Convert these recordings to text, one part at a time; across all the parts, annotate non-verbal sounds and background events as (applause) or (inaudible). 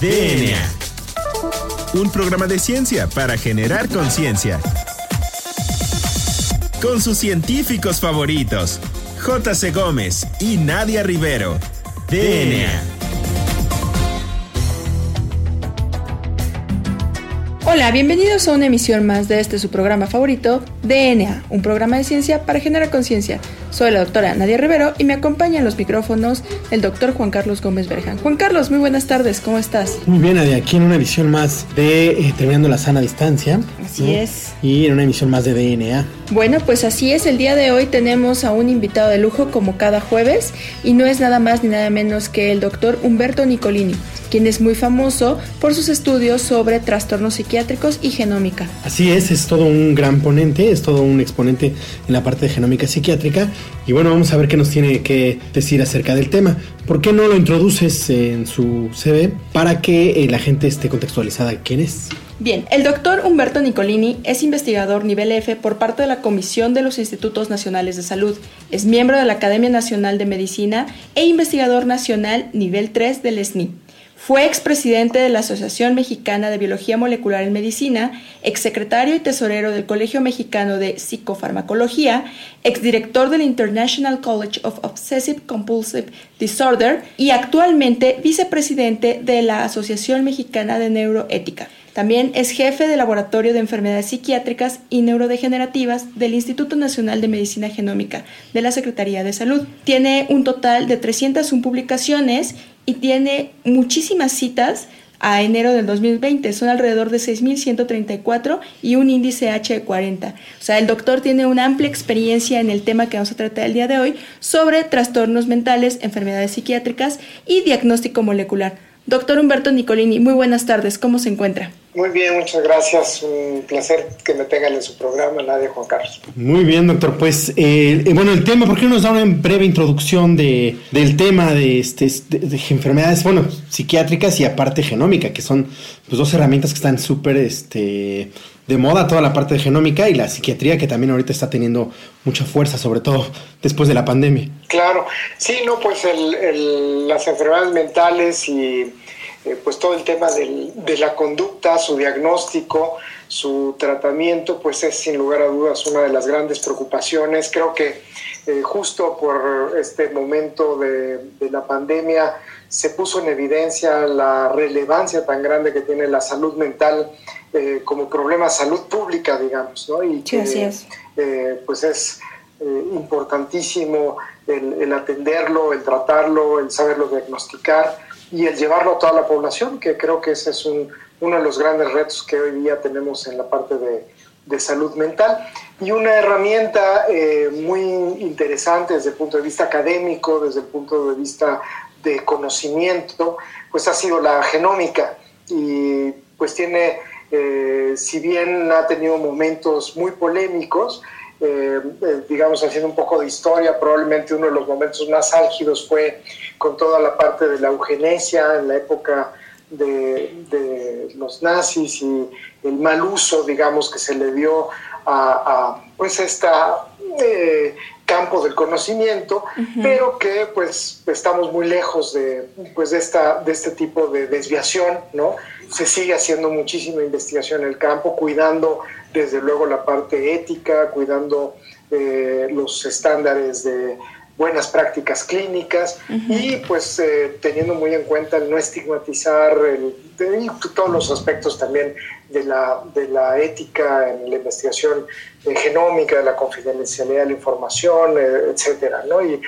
DNA. Un programa de ciencia para generar conciencia. Con sus científicos favoritos, J.C. Gómez y Nadia Rivero. DNA. Hola, bienvenidos a una emisión más de este su programa favorito, DNA, un programa de ciencia para generar conciencia. Soy la doctora Nadia Rivero y me acompaña en los micrófonos el doctor Juan Carlos Gómez Berjan. Juan Carlos, muy buenas tardes, ¿cómo estás? Muy bien, Nadia, aquí en una edición más de eh, Terminando la Sana Distancia. Así es. Y en una emisión más de DNA. Bueno, pues así es, el día de hoy tenemos a un invitado de lujo como cada jueves y no es nada más ni nada menos que el doctor Humberto Nicolini quien es muy famoso por sus estudios sobre trastornos psiquiátricos y genómica. Así es, es todo un gran ponente, es todo un exponente en la parte de genómica psiquiátrica. Y bueno, vamos a ver qué nos tiene que decir acerca del tema. ¿Por qué no lo introduces en su CV para que eh, la gente esté contextualizada quién es? Bien, el doctor Humberto Nicolini es investigador nivel F por parte de la Comisión de los Institutos Nacionales de Salud, es miembro de la Academia Nacional de Medicina e investigador nacional nivel 3 del SNI. Fue expresidente de la Asociación Mexicana de Biología Molecular en Medicina, exsecretario y tesorero del Colegio Mexicano de Psicofarmacología, exdirector del International College of Obsessive Compulsive Disorder y actualmente vicepresidente de la Asociación Mexicana de Neuroética. También es jefe del Laboratorio de Enfermedades Psiquiátricas y Neurodegenerativas del Instituto Nacional de Medicina Genómica de la Secretaría de Salud. Tiene un total de 301 publicaciones y tiene muchísimas citas a enero del 2020. Son alrededor de 6.134 y un índice H de 40. O sea, el doctor tiene una amplia experiencia en el tema que vamos a tratar el día de hoy sobre trastornos mentales, enfermedades psiquiátricas y diagnóstico molecular. Doctor Humberto Nicolini, muy buenas tardes, ¿cómo se encuentra? Muy bien, muchas gracias. Un placer que me tengan en su programa, Nadia Juan Carlos. Muy bien, doctor. Pues, eh, eh, bueno, el tema, ¿por qué no nos da una breve introducción de, del tema de, este, de, enfermedades, bueno, psiquiátricas y aparte genómica, que son pues, dos herramientas que están súper este, de moda, toda la parte de genómica y la psiquiatría, que también ahorita está teniendo mucha fuerza, sobre todo después de la pandemia. Claro, sí, no, pues el, las enfermedades mentales y eh, pues todo el tema de la conducta, su diagnóstico, su tratamiento, pues es sin lugar a dudas una de las grandes preocupaciones. Creo que eh, justo por este momento de, la pandemia se puso en evidencia la relevancia tan grande que tiene la salud mental eh, como problema de salud pública, digamos, ¿no? Y que, es. pues es importantísimo el, el, atenderlo, el tratarlo, el saberlo diagnosticar y el llevarlo a toda la población, que creo que ese es uno de los grandes retos que hoy día tenemos en la parte de, salud mental. Y una herramienta eh, muy interesante desde el punto de vista académico, desde el punto de vista de conocimiento, pues ha sido la genómica. Y pues tiene, eh, si bien ha tenido momentos muy polémicos, eh, eh, digamos, haciendo un poco de historia, probablemente uno de los momentos más álgidos fue con toda la parte de la eugenesia en la época de, los nazis y el mal uso, digamos, que se le dio a, pues esta campo del conocimiento, pero que pues estamos muy lejos de, pues, de, esta, de este tipo de desviación, ¿no? Se sigue haciendo muchísima investigación en el campo, cuidando desde luego la parte ética, cuidando eh, los estándares de buenas prácticas clínicas y pues eh, teniendo muy en cuenta el no estigmatizar el, todos los aspectos también de la, de la ética en la investigación eh, genómica, de la confidencialidad de la información, etcétera, ¿no? Y,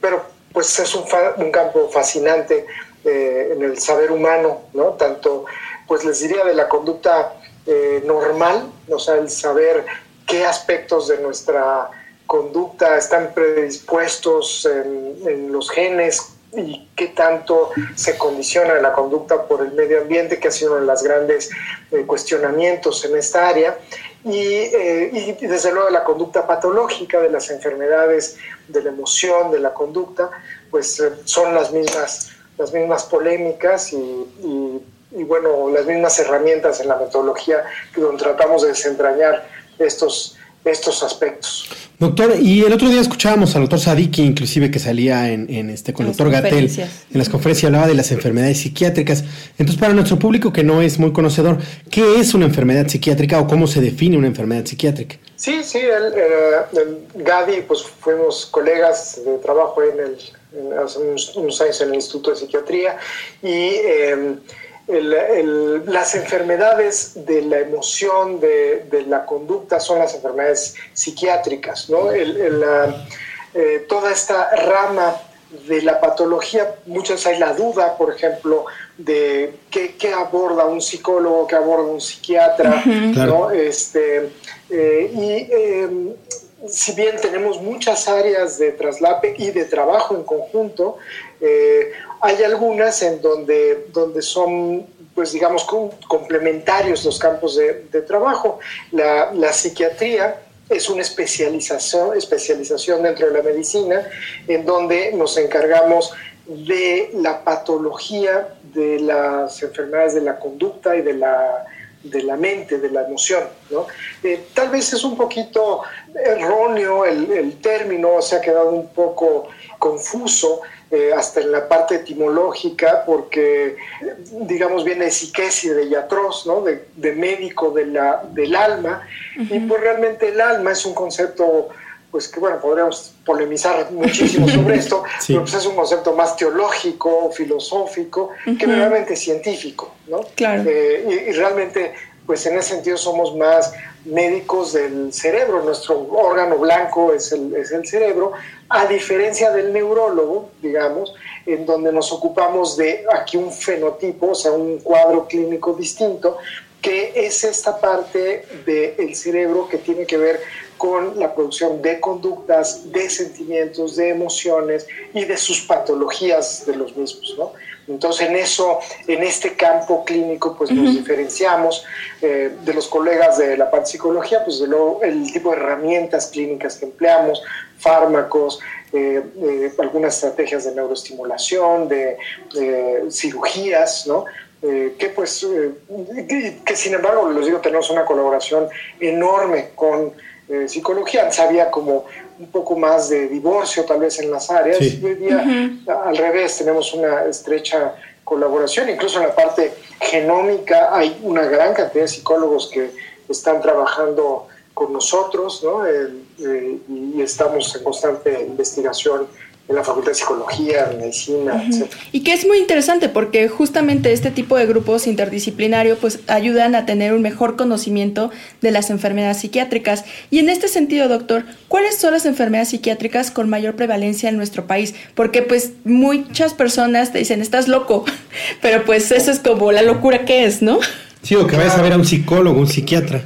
pero pues es un, un campo fascinante en el saber humano, ¿no? Tanto, pues les diría de la conducta eh, normal, o sea, el saber qué aspectos de nuestra conducta están predispuestos en, los genes y qué tanto se condiciona la conducta por el medio ambiente, que ha sido uno de los grandes eh, cuestionamientos en esta área, eh, y, desde luego la conducta patológica de las enfermedades de la emoción, de la conducta, pues son las mismas, las mismas polémicas y y bueno, las mismas herramientas en la metodología donde tratamos de desentrañar estos estos aspectos. Doctor, y el otro día escuchábamos al doctor Sadiki, inclusive que salía en, este con el doctor Gatel en las conferencias hablaba de las enfermedades psiquiátricas. Entonces, para nuestro público que no es muy conocedor, ¿qué es una enfermedad psiquiátrica o cómo se define una enfermedad psiquiátrica? Sí, sí, el, Gadi, pues fuimos colegas de trabajo en el, hace unos, años en el Instituto de Psiquiatría y em, las enfermedades de la emoción, de, la conducta, son las enfermedades psiquiátricas. ¿no? Eh, toda esta rama de la patología, muchas hay la duda, por ejemplo, de qué, aborda un psicólogo, qué aborda un psiquiatra, ¿no? Este, eh, y em, si bien tenemos muchas áreas de traslape y de trabajo en conjunto, eh, hay algunas en donde, donde son, pues digamos, complementarios los campos de, trabajo. La, la, psiquiatría es una especialización, especialización dentro de la medicina en donde nos encargamos de la patología de las enfermedades de la conducta y de la de la mente, de la emoción. ¿no? Eh, tal vez es un poquito erróneo el, el, término, se ha quedado un poco confuso eh, hasta en la parte etimológica, porque digamos viene de psiquesis, de yatros, ¿no? de, de médico de la, del alma, y pues realmente el alma es un concepto pues que bueno, podríamos polemizar muchísimo sobre esto, (laughs) pero pues es un concepto más teológico, filosófico, que realmente científico, ¿no? Claro. Eh, y, realmente, pues en ese sentido somos más médicos del cerebro, nuestro órgano blanco es el, es el cerebro, a diferencia del neurólogo, digamos, en donde nos ocupamos de aquí un fenotipo, o sea, un cuadro clínico distinto, que es esta parte del cerebro que tiene que ver con la producción de conductas, de sentimientos, de emociones y de sus patologías de los mismos, ¿no? Entonces en eso, en este campo clínico, pues nos diferenciamos eh, de los colegas de la psicología, pues de lo, el tipo de herramientas clínicas que empleamos, fármacos, eh, eh, algunas estrategias de neuroestimulación, de cirugías, ¿no? Que pues, que, sin embargo, les digo, tenemos una colaboración enorme con eh, psicología. Sabía como un poco más de divorcio tal vez en las áreas. hoy día, al revés, tenemos una estrecha colaboración. Incluso en la parte genómica hay una gran cantidad de psicólogos que están trabajando con nosotros ¿no? Eh, eh, y estamos en constante investigación en la Facultad de Psicología, Medicina, etc. Y que es muy interesante porque justamente este tipo de grupos interdisciplinarios pues ayudan a tener un mejor conocimiento de las enfermedades psiquiátricas. Y en este sentido, doctor, ¿cuáles son las enfermedades psiquiátricas con mayor prevalencia en nuestro país? Porque pues muchas personas te dicen, estás loco, (laughs) pero pues eso es como la locura que es, ¿no? Sí, o que vayas a ver a un psicólogo, un psiquiatra.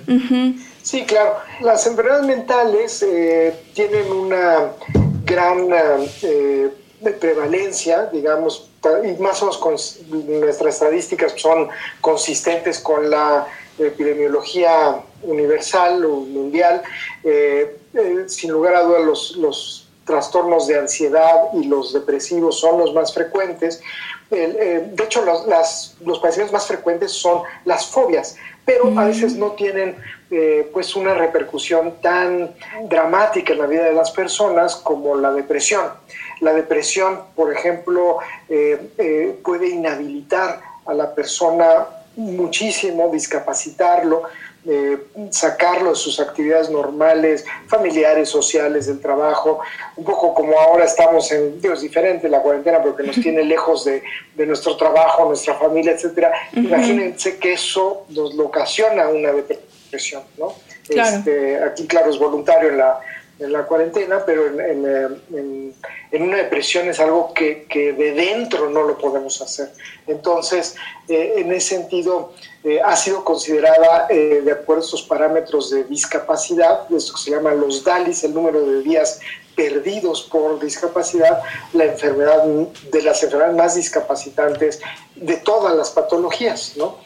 Sí, claro. Las enfermedades mentales eh, tienen una gran eh, prevalencia, digamos, y más o menos con nuestras estadísticas son consistentes con la epidemiología universal o mundial. Eh, eh, sin lugar a dudas, los, los, trastornos de ansiedad y los depresivos son los más frecuentes. De hecho, los, las, los padecimientos más frecuentes son las fobias, pero a veces no tienen eh, pues una repercusión tan dramática en la vida de las personas como la depresión. La depresión, por ejemplo, eh, eh, puede inhabilitar a la persona muchísimo, discapacitarlo, sacarlo de sus actividades normales, familiares, sociales, del trabajo, un poco como ahora estamos en, Dios, diferente la cuarentena, pero que nos (laughs) tiene lejos de, de nuestro trabajo, nuestra familia, etcétera. Imagínense que eso nos lo ocasiona una depresión presión, ¿no? Este, aquí, claro, es voluntario en la, en la cuarentena, pero en, en, en, una depresión es algo que, que, de dentro no lo podemos hacer. Entonces, eh, en ese sentido, eh, ha sido considerada, eh, de acuerdo a estos parámetros de discapacidad, esto que se llama los DALIs, el número de días perdidos por discapacidad, la enfermedad de las enfermedades más discapacitantes de todas las patologías, ¿no?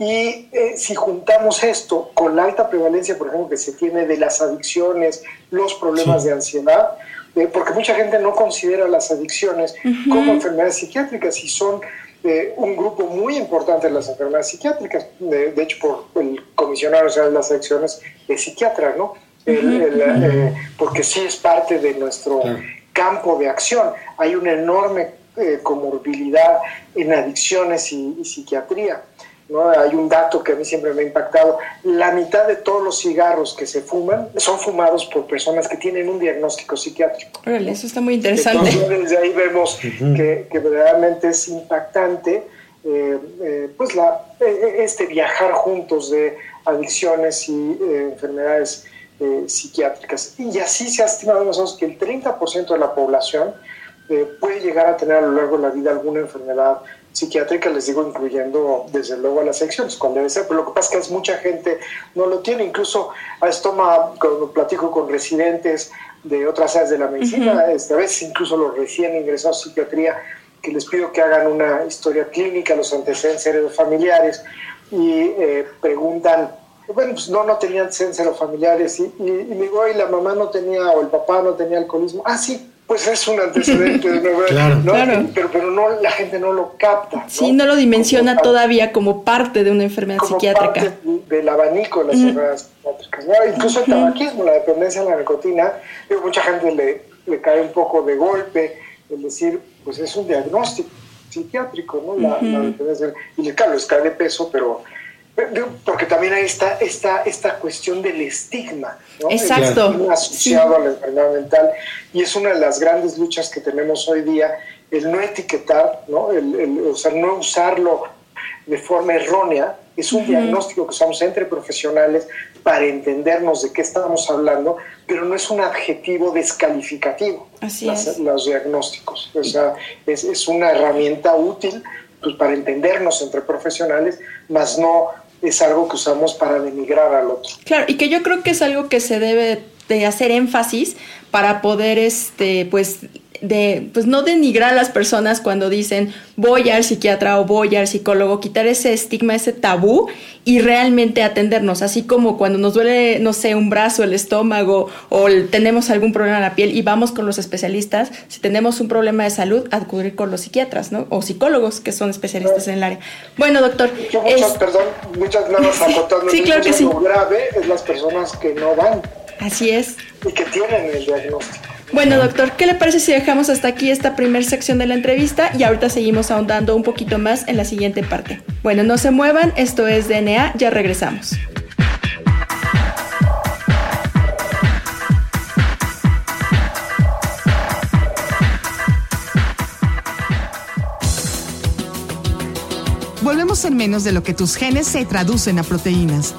Y eh, si juntamos esto con la alta prevalencia, por ejemplo, que se tiene de las adicciones, los problemas de ansiedad, eh, porque mucha gente no considera las adicciones como enfermedades psiquiátricas y son un grupo muy importante de las enfermedades psiquiátricas, de, hecho por el comisionado nacional de las elecciones de psiquiatra, ¿no? Eh, porque sí es parte de nuestro campo de acción. Hay una enorme eh, comorbilidad en adicciones y, psiquiatría. ¿No? Hay un dato que a mí siempre me ha impactado. La mitad de todos los cigarros que se fuman son fumados por personas que tienen un diagnóstico psiquiátrico. eso está muy interesante. Entonces, desde ahí vemos que, que, verdaderamente es impactante eh, pues la, este viajar juntos de adicciones y enfermedades eh, psiquiátricas. Y así se ha estimado nosotros que el 30% de la población eh, puede llegar a tener a lo largo de la vida alguna enfermedad psiquiátrica, les digo, incluyendo desde luego a las secciones, cuando debe ser, pero lo que pasa es que mucha gente no lo tiene, incluso a esto cuando platico con residentes de otras áreas de la medicina, esta vez incluso los recién ingresados a psiquiatría, que les pido que hagan una historia clínica, los antecedentes familiares, y eh, preguntan bueno, pues no, no tenían los familiares. Y, y, y, digo, y la mamá no tenía, o el papá no tenía alcoholismo. Ah, sí, pues es un antecedente de nuevo. (laughs) claro. claro. Pero, pero no, la gente no lo capta. Sí, no lo dimensiona todavía como parte de una enfermedad como psiquiátrica. Parte del abanico de las enfermedades psiquiátricas. Incluso el tabaquismo, la dependencia a la nicotina, digo, mucha gente le, le cae un poco de golpe el decir, pues es un diagnóstico psiquiátrico, ¿no? La, la dependencia. Y claro, les cae de peso, pero porque también hay esta, esta, esta cuestión del estigma, ¿no? Exacto. asociado a la enfermedad mental y es una de las grandes luchas que tenemos hoy día, el no etiquetar, ¿no? El, o sea, no usarlo de forma errónea, es un diagnóstico que usamos entre profesionales para entendernos de qué estamos hablando, pero no es un adjetivo descalificativo, Así es. los diagnósticos. O sea, es, es una herramienta útil pues, para entendernos entre profesionales, más no es algo que usamos para denigrar al otro. Claro, y que yo creo que es algo que se debe de hacer énfasis para poder, este, pues, de, pues no denigrar a las personas cuando dicen voy al psiquiatra o voy al psicólogo, quitar ese estigma, ese tabú y realmente atendernos, así como cuando nos duele, no sé, un brazo, el estómago o tenemos algún problema en la piel y vamos con los especialistas, si tenemos un problema de salud, acudir con los psiquiatras, ¿no? O psicólogos que son especialistas en el área. Bueno, doctor. Muchas, perdón, muchas nada (laughs) sí, claro que sí. Lo grave es las personas que no van. Así es. Y que tienen el diagnóstico. Bueno, doctor, ¿qué le parece si dejamos hasta aquí esta primera sección de la entrevista y ahorita seguimos ahondando un poquito más en la siguiente parte? Bueno, no se muevan, esto es DNA, ya regresamos. Volvemos en menos de lo que tus genes se traducen a proteínas.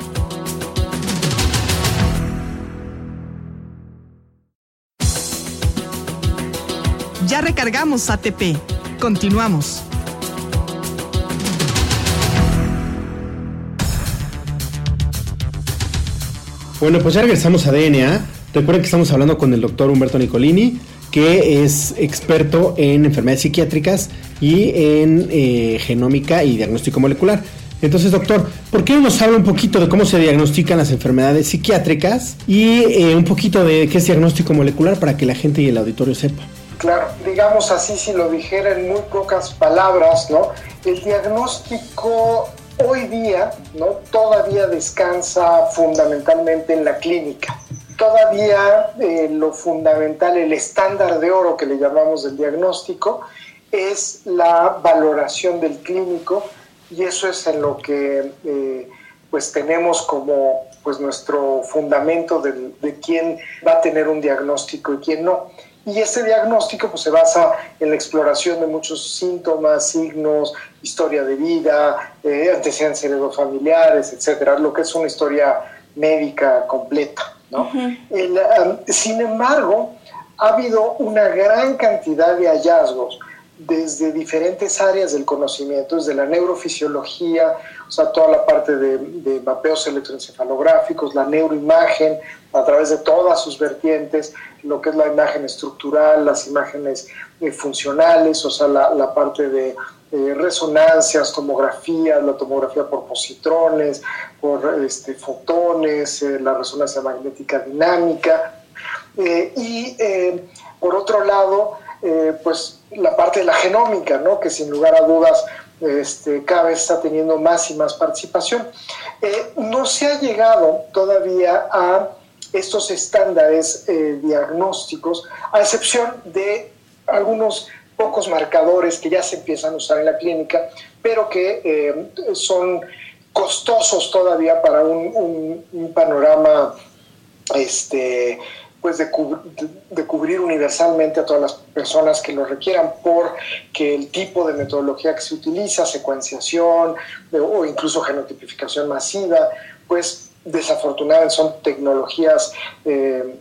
Recargamos ATP. Continuamos. Bueno, pues ya regresamos a DNA. Recuerden que estamos hablando con el doctor Humberto Nicolini, que es experto en enfermedades psiquiátricas y en eh, genómica y diagnóstico molecular. Entonces, doctor, ¿por qué no nos habla un poquito de cómo se diagnostican las enfermedades psiquiátricas y eh, un poquito de qué es diagnóstico molecular para que la gente y el auditorio sepa? Claro, digamos así, si lo dijera en muy pocas palabras, ¿no? El diagnóstico hoy día, ¿no? Todavía descansa fundamentalmente en la clínica. Todavía eh, lo fundamental, el estándar de oro que le llamamos del diagnóstico, es la valoración del clínico y eso es en lo que eh, pues tenemos como pues nuestro fundamento de, de quién va a tener un diagnóstico y quién no. Y ese diagnóstico pues, se basa en la exploración de muchos síntomas, signos, historia de vida, eh, antecedentes familiares, etcétera, lo que es una historia médica completa. ¿no? Um, sin embargo, ha habido una gran cantidad de hallazgos desde diferentes áreas del conocimiento, desde la neurofisiología, o sea, toda la parte de, mapeos electroencefalográficos, la neuroimagen, a través de todas sus vertientes, lo que es la imagen estructural, las imágenes eh, funcionales, o sea, la, parte de eh, resonancias, tomografía, la tomografía por positrones, por este, fotones, eh, la resonancia magnética dinámica. y por otro lado, pues la parte de la genómica, ¿no? que sin lugar a dudas este, cada vez está teniendo más y más participación. Eh, no se ha llegado todavía a estos estándares eh, diagnósticos, a excepción de algunos pocos marcadores que ya se empiezan a usar en la clínica, pero que eh, son costosos todavía para un, un panorama este, pues de, cubrir universalmente a todas las personas que lo requieran porque el tipo de metodología que se utiliza, secuenciación o incluso genotipificación masiva, pues desafortunadamente son tecnologías eh,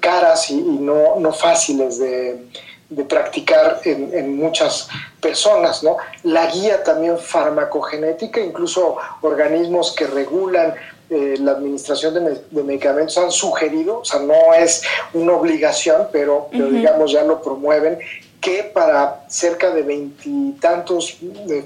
caras y, no, no, fáciles de, de practicar en, en, muchas personas. ¿no? La guía también farmacogenética, incluso organismos que regulan eh, la administración de, medicamentos han sugerido, o sea, no es una obligación, pero, digamos ya lo promueven, que para cerca de veintitantos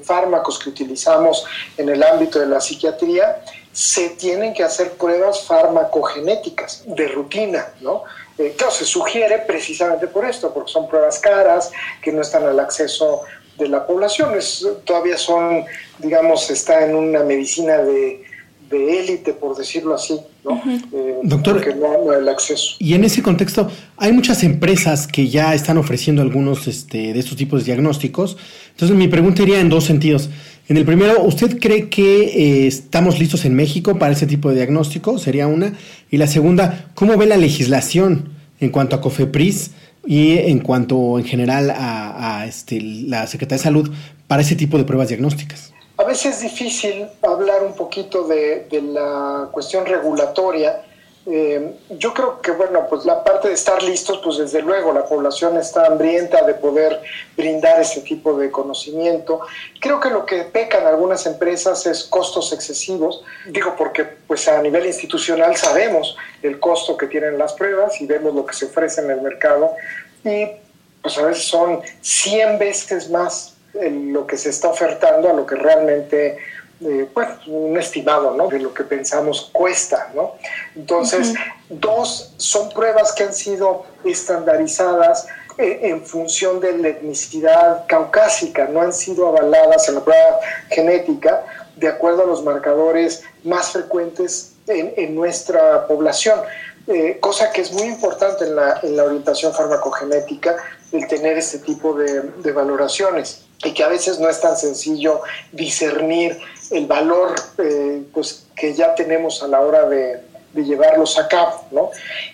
fármacos que utilizamos en el ámbito de la psiquiatría, se tienen que hacer pruebas farmacogenéticas de rutina, ¿no? Eh, claro, se sugiere precisamente por esto, porque son pruebas caras, que no están al acceso de la población, es, todavía son, digamos, está en una medicina de, de élite, por decirlo así, ¿no? Eh, Doctor, que no, el acceso. Y en ese contexto, hay muchas empresas que ya están ofreciendo algunos este, de estos tipos de diagnósticos. Entonces, mi pregunta iría en dos sentidos. En el primero, ¿usted cree que eh, estamos listos en México para ese tipo de diagnóstico? Sería una. Y la segunda, ¿cómo ve la legislación en cuanto a COFEPRIS y en cuanto en general a, a este, la Secretaría de Salud para ese tipo de pruebas diagnósticas? A veces es difícil hablar un poquito de, la cuestión regulatoria. Eh, yo creo que, bueno, pues la parte de estar listos, pues desde luego la población está hambrienta de poder brindar ese tipo de conocimiento. Creo que lo que pecan algunas empresas es costos excesivos. Digo porque, pues a nivel institucional sabemos el costo que tienen las pruebas y vemos lo que se ofrece en el mercado y pues a veces son 100 veces más lo que se está ofertando a lo que realmente, eh, bueno, un estimado, ¿no? De lo que pensamos cuesta, ¿no? Entonces, dos son pruebas que han sido estandarizadas eh, en función de la etnicidad caucásica, no han sido avaladas en la prueba genética de acuerdo a los marcadores más frecuentes en, nuestra población. Eh, cosa que es muy importante en la, en la, orientación farmacogenética, el tener este tipo de, de valoraciones y que a veces no es tan sencillo discernir el valor eh, pues, que ya tenemos a la hora de, de, llevarlos a cabo. ¿no?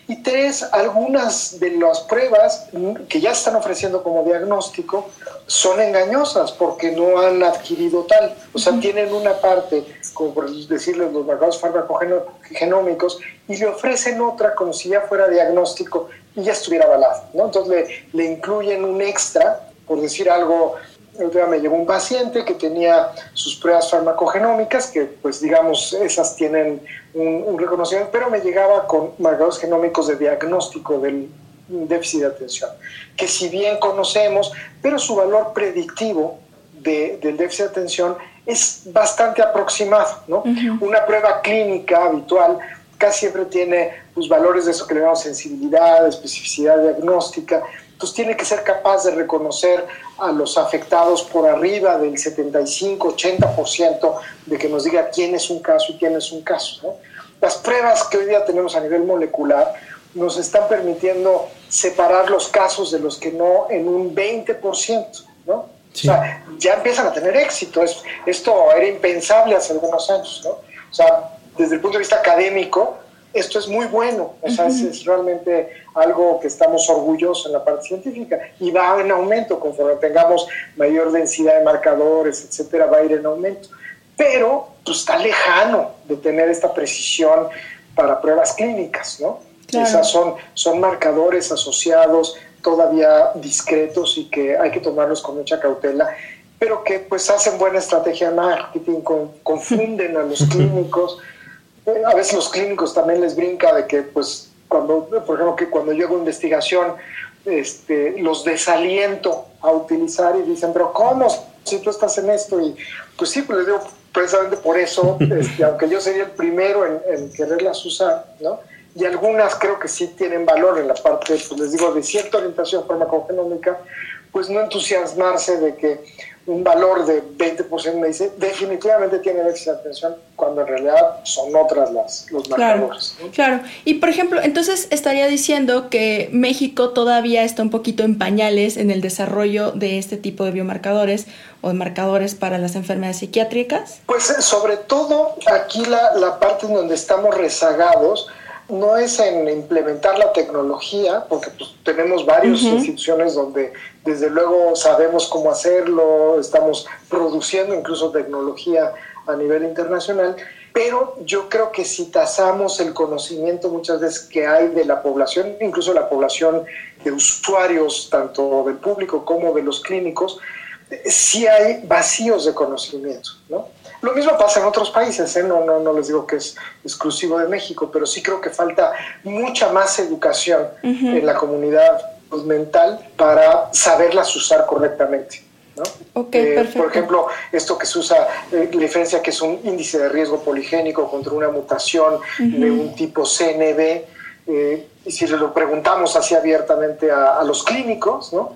Y tres, algunas de las pruebas que ya están ofreciendo como diagnóstico son engañosas porque no han adquirido tal. O sea, tienen una parte, como por decirles los marcadores farmacogenómicos, y le ofrecen otra como si ya fuera diagnóstico y ya estuviera avalado. ¿no? Entonces le, le incluyen un extra, por decir algo el día me llegó un paciente que tenía sus pruebas farmacogenómicas, que pues digamos esas tienen un, reconocimiento, pero me llegaba con marcadores genómicos de diagnóstico del déficit de atención, que si bien conocemos, pero su valor predictivo del déficit de atención es bastante aproximado, ¿no? Una prueba clínica habitual casi siempre tiene pues, valores de eso que le llamamos sensibilidad, especificidad diagnóstica, entonces tiene que ser capaz de reconocer a los afectados por arriba del 75-80% de que nos diga quién es un caso y quién es un caso. Las pruebas que hoy día tenemos a nivel molecular nos están permitiendo separar los casos de los que no en un 20%. ¿no? O sea, ya empiezan a tener éxito. esto era impensable hace algunos años. ¿no? O sea, desde el punto de vista académico, esto es muy bueno, o sea, es, realmente algo que estamos orgullosos en la parte científica y va en aumento conforme tengamos mayor densidad de marcadores, etcétera, va a ir en aumento. Pero pues, está lejano de tener esta precisión para pruebas clínicas, ¿no? Esas son, son marcadores asociados todavía discretos y que hay que tomarlos con mucha cautela pero que pues hacen buena estrategia de marketing, confunden a los clínicos a veces los clínicos también les brinca de que, pues, cuando, por ejemplo, que cuando yo hago investigación, este, los desaliento a utilizar y dicen, pero ¿cómo? Si tú estás en esto y pues sí, pues les digo, precisamente por eso, (laughs) este, aunque yo sería el primero en, en, quererlas usar, ¿no? Y algunas creo que sí tienen valor en la parte, pues les digo, de cierta orientación farmacogenómica, pues no entusiasmarse de que un valor de 20% me dice definitivamente tiene déficit de atención cuando en realidad son otras las, los marcadores. Claro, y por ejemplo, entonces estaría diciendo que México todavía está un poquito en pañales en el desarrollo de este tipo de biomarcadores o de marcadores para las enfermedades psiquiátricas. Pues eh, sobre todo aquí la, la parte en donde estamos rezagados no es en implementar la tecnología, porque pues, tenemos varias instituciones donde desde luego sabemos cómo hacerlo, estamos produciendo incluso tecnología a nivel internacional, pero yo creo que si tasamos el conocimiento muchas veces que hay de la población, incluso la población de usuarios, tanto del público como de los clínicos, sí hay vacíos de conocimiento, ¿no? Lo mismo pasa en otros países, ¿eh? no, no, no les digo que es exclusivo de México, pero sí creo que falta mucha más educación en la comunidad mental para saberlas usar correctamente. ¿no? Eh, por ejemplo, esto que se usa, eh, la diferencia que es un índice de riesgo poligénico contra una mutación de un tipo CNB, y si lo preguntamos así abiertamente a, los clínicos, ¿no?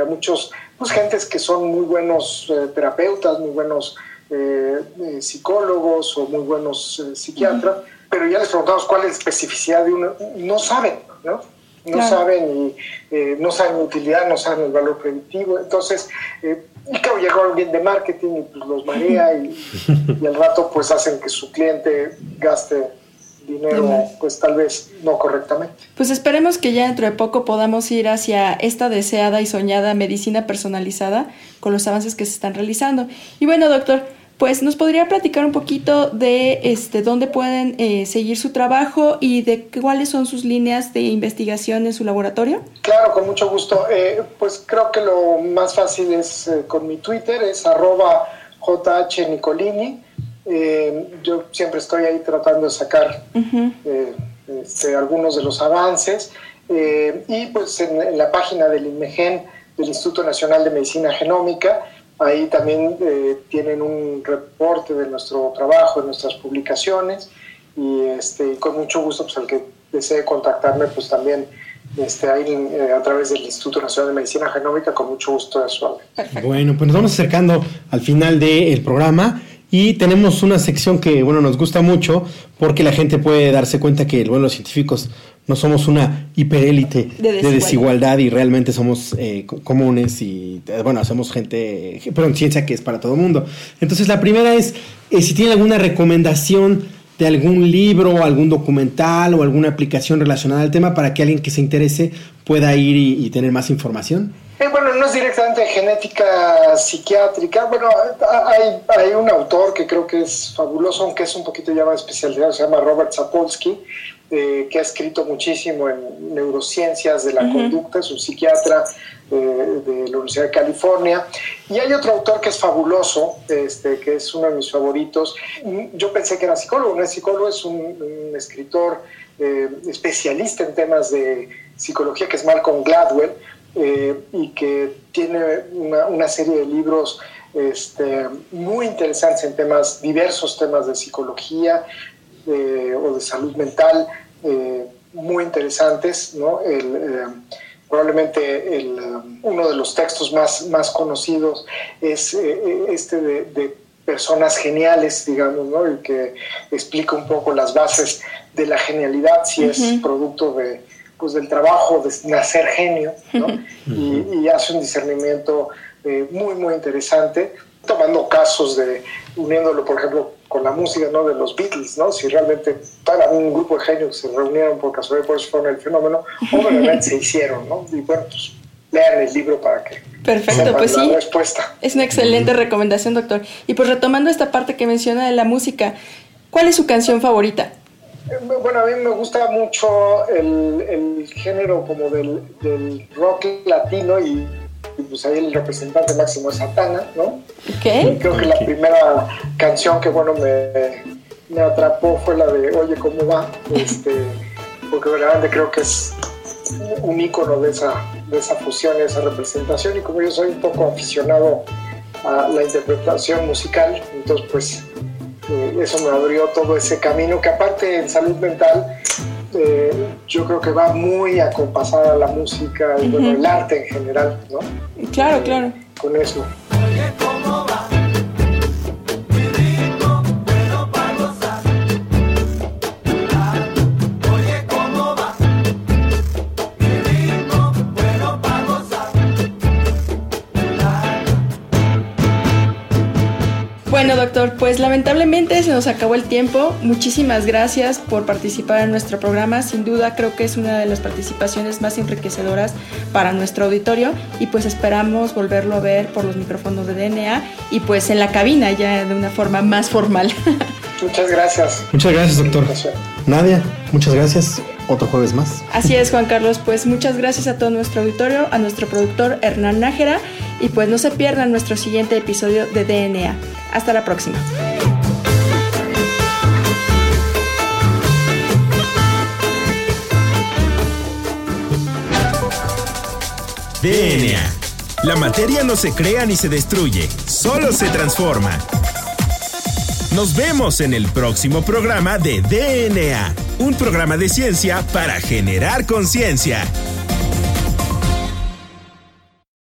a muchos, pues gentes que son muy buenos terapeutas, muy buenos eh, eh, psicólogos o muy buenos eh, psiquiatras, pero ya les preguntamos cuál es la especificidad de uno, no saben, ¿no? No saben y no saben utilidad, no saben el valor predictivo. Entonces, y claro, llegó alguien de marketing y pues, los marea y, (laughs) y al rato pues hacen que su cliente gaste dinero, pues tal vez no correctamente. Pues esperemos que ya dentro de poco podamos ir hacia esta deseada y soñada medicina personalizada con los avances que se están realizando. Y bueno, doctor, pues nos podría platicar un poquito de este, dónde pueden eh, seguir su trabajo y de cuáles son sus líneas de investigación en su laboratorio. Claro, con mucho gusto. Eh, pues creo que lo más fácil es eh, con mi Twitter, es arroba jhnicolini. yo siempre estoy ahí tratando de sacar este, algunos de los avances. y pues en, en la página del INMEGEN, del Instituto Nacional de Medicina Genómica, Ahí también eh, tienen un reporte de nuestro trabajo, de nuestras publicaciones y este, con mucho gusto pues el que desee contactarme pues también este, ahí eh, a través del Instituto Nacional de Medicina Genómica con mucho gusto de su Bueno, pues nos vamos acercando al final del programa y tenemos una sección que bueno nos gusta mucho porque la gente puede darse cuenta que bueno, los científicos no somos una hiperélite de, desigualdad. y realmente somos eh, comunes y eh, bueno, hacemos gente, pero en ciencia que es para todo el mundo. Entonces la primera es eh, si tiene alguna recomendación de algún libro, algún documental o alguna aplicación relacionada al tema para que alguien que se interese pueda ir y, tener más información. bueno, no es directamente genética psiquiátrica. Bueno, hay, hay, un autor que creo que es fabuloso, aunque es un poquito ya más especializado, se llama Robert Sapolsky, eh, que ha escrito muchísimo en neurociencias de la conducta, es un psiquiatra eh, de la Universidad de California. Y hay otro autor que es fabuloso, este, que es uno de mis favoritos. Yo pensé que era psicólogo, no es psicólogo, es un, escritor eh, especialista en temas de psicología, que es Malcolm Gladwell, y que tiene una, una serie de libros este, muy interesantes en temas, diversos temas de psicología, o de salud mental eh, muy interesantes. ¿no? Eh, probablemente el, um, uno de los textos más, más conocidos es eh, este de, personas geniales, digamos, ¿no? y que explica un poco las bases de la genialidad, si es producto de, pues, del trabajo de nacer genio, ¿no? y, hace un discernimiento muy, muy interesante, tomando casos de, uniéndolo, por ejemplo, con la música ¿no? de los Beatles, ¿no? Si realmente para un grupo de genios se reunieron por casualidad, por eso fueron el fenómeno, obviamente se hicieron, ¿no? Y bueno, pues lean el libro para que Perfecto, pues sí. Respuesta. Es una excelente recomendación, doctor. Y pues retomando esta parte que menciona de la música, ¿cuál es su canción favorita? Eh, bueno, a mí me gusta mucho el, el género como del, del rock latino y pues ahí el representante máximo es Satana, ¿no? ¿Qué? creo que la primera canción que, bueno, me, me atrapó fue la de Oye, ¿cómo va? Este, porque verdaderamente creo que es un icono de esa, de esa fusión y esa representación y como yo soy un poco aficionado a la interpretación musical, entonces pues eh, eso me abrió todo ese camino que aparte en salud mental eh, yo creo que va muy acompasada la música y bueno, el arte en general, ¿no? Claro, claro. Con eso. Bueno, doctor, pues lamentablemente se nos acabó el tiempo. Muchísimas gracias por participar en nuestro programa. Sin duda creo que es una de las participaciones más enriquecedoras para nuestro auditorio y pues esperamos volverlo a ver por los micrófonos de DNA y pues en la cabina ya de una forma más formal. (laughs) Muchas gracias. Muchas gracias, doctor. Nadia, muchas gracias. Otro jueves más. Así es, Juan Carlos. Pues muchas gracias a todo nuestro auditorio, a nuestro productor Hernán Nájera y pues no se pierdan nuestro siguiente episodio de DNA. Hasta la próxima. DNA. La materia no se crea ni se destruye, solo se transforma. Nos vemos en el próximo programa de DNA, un programa de ciencia para generar conciencia.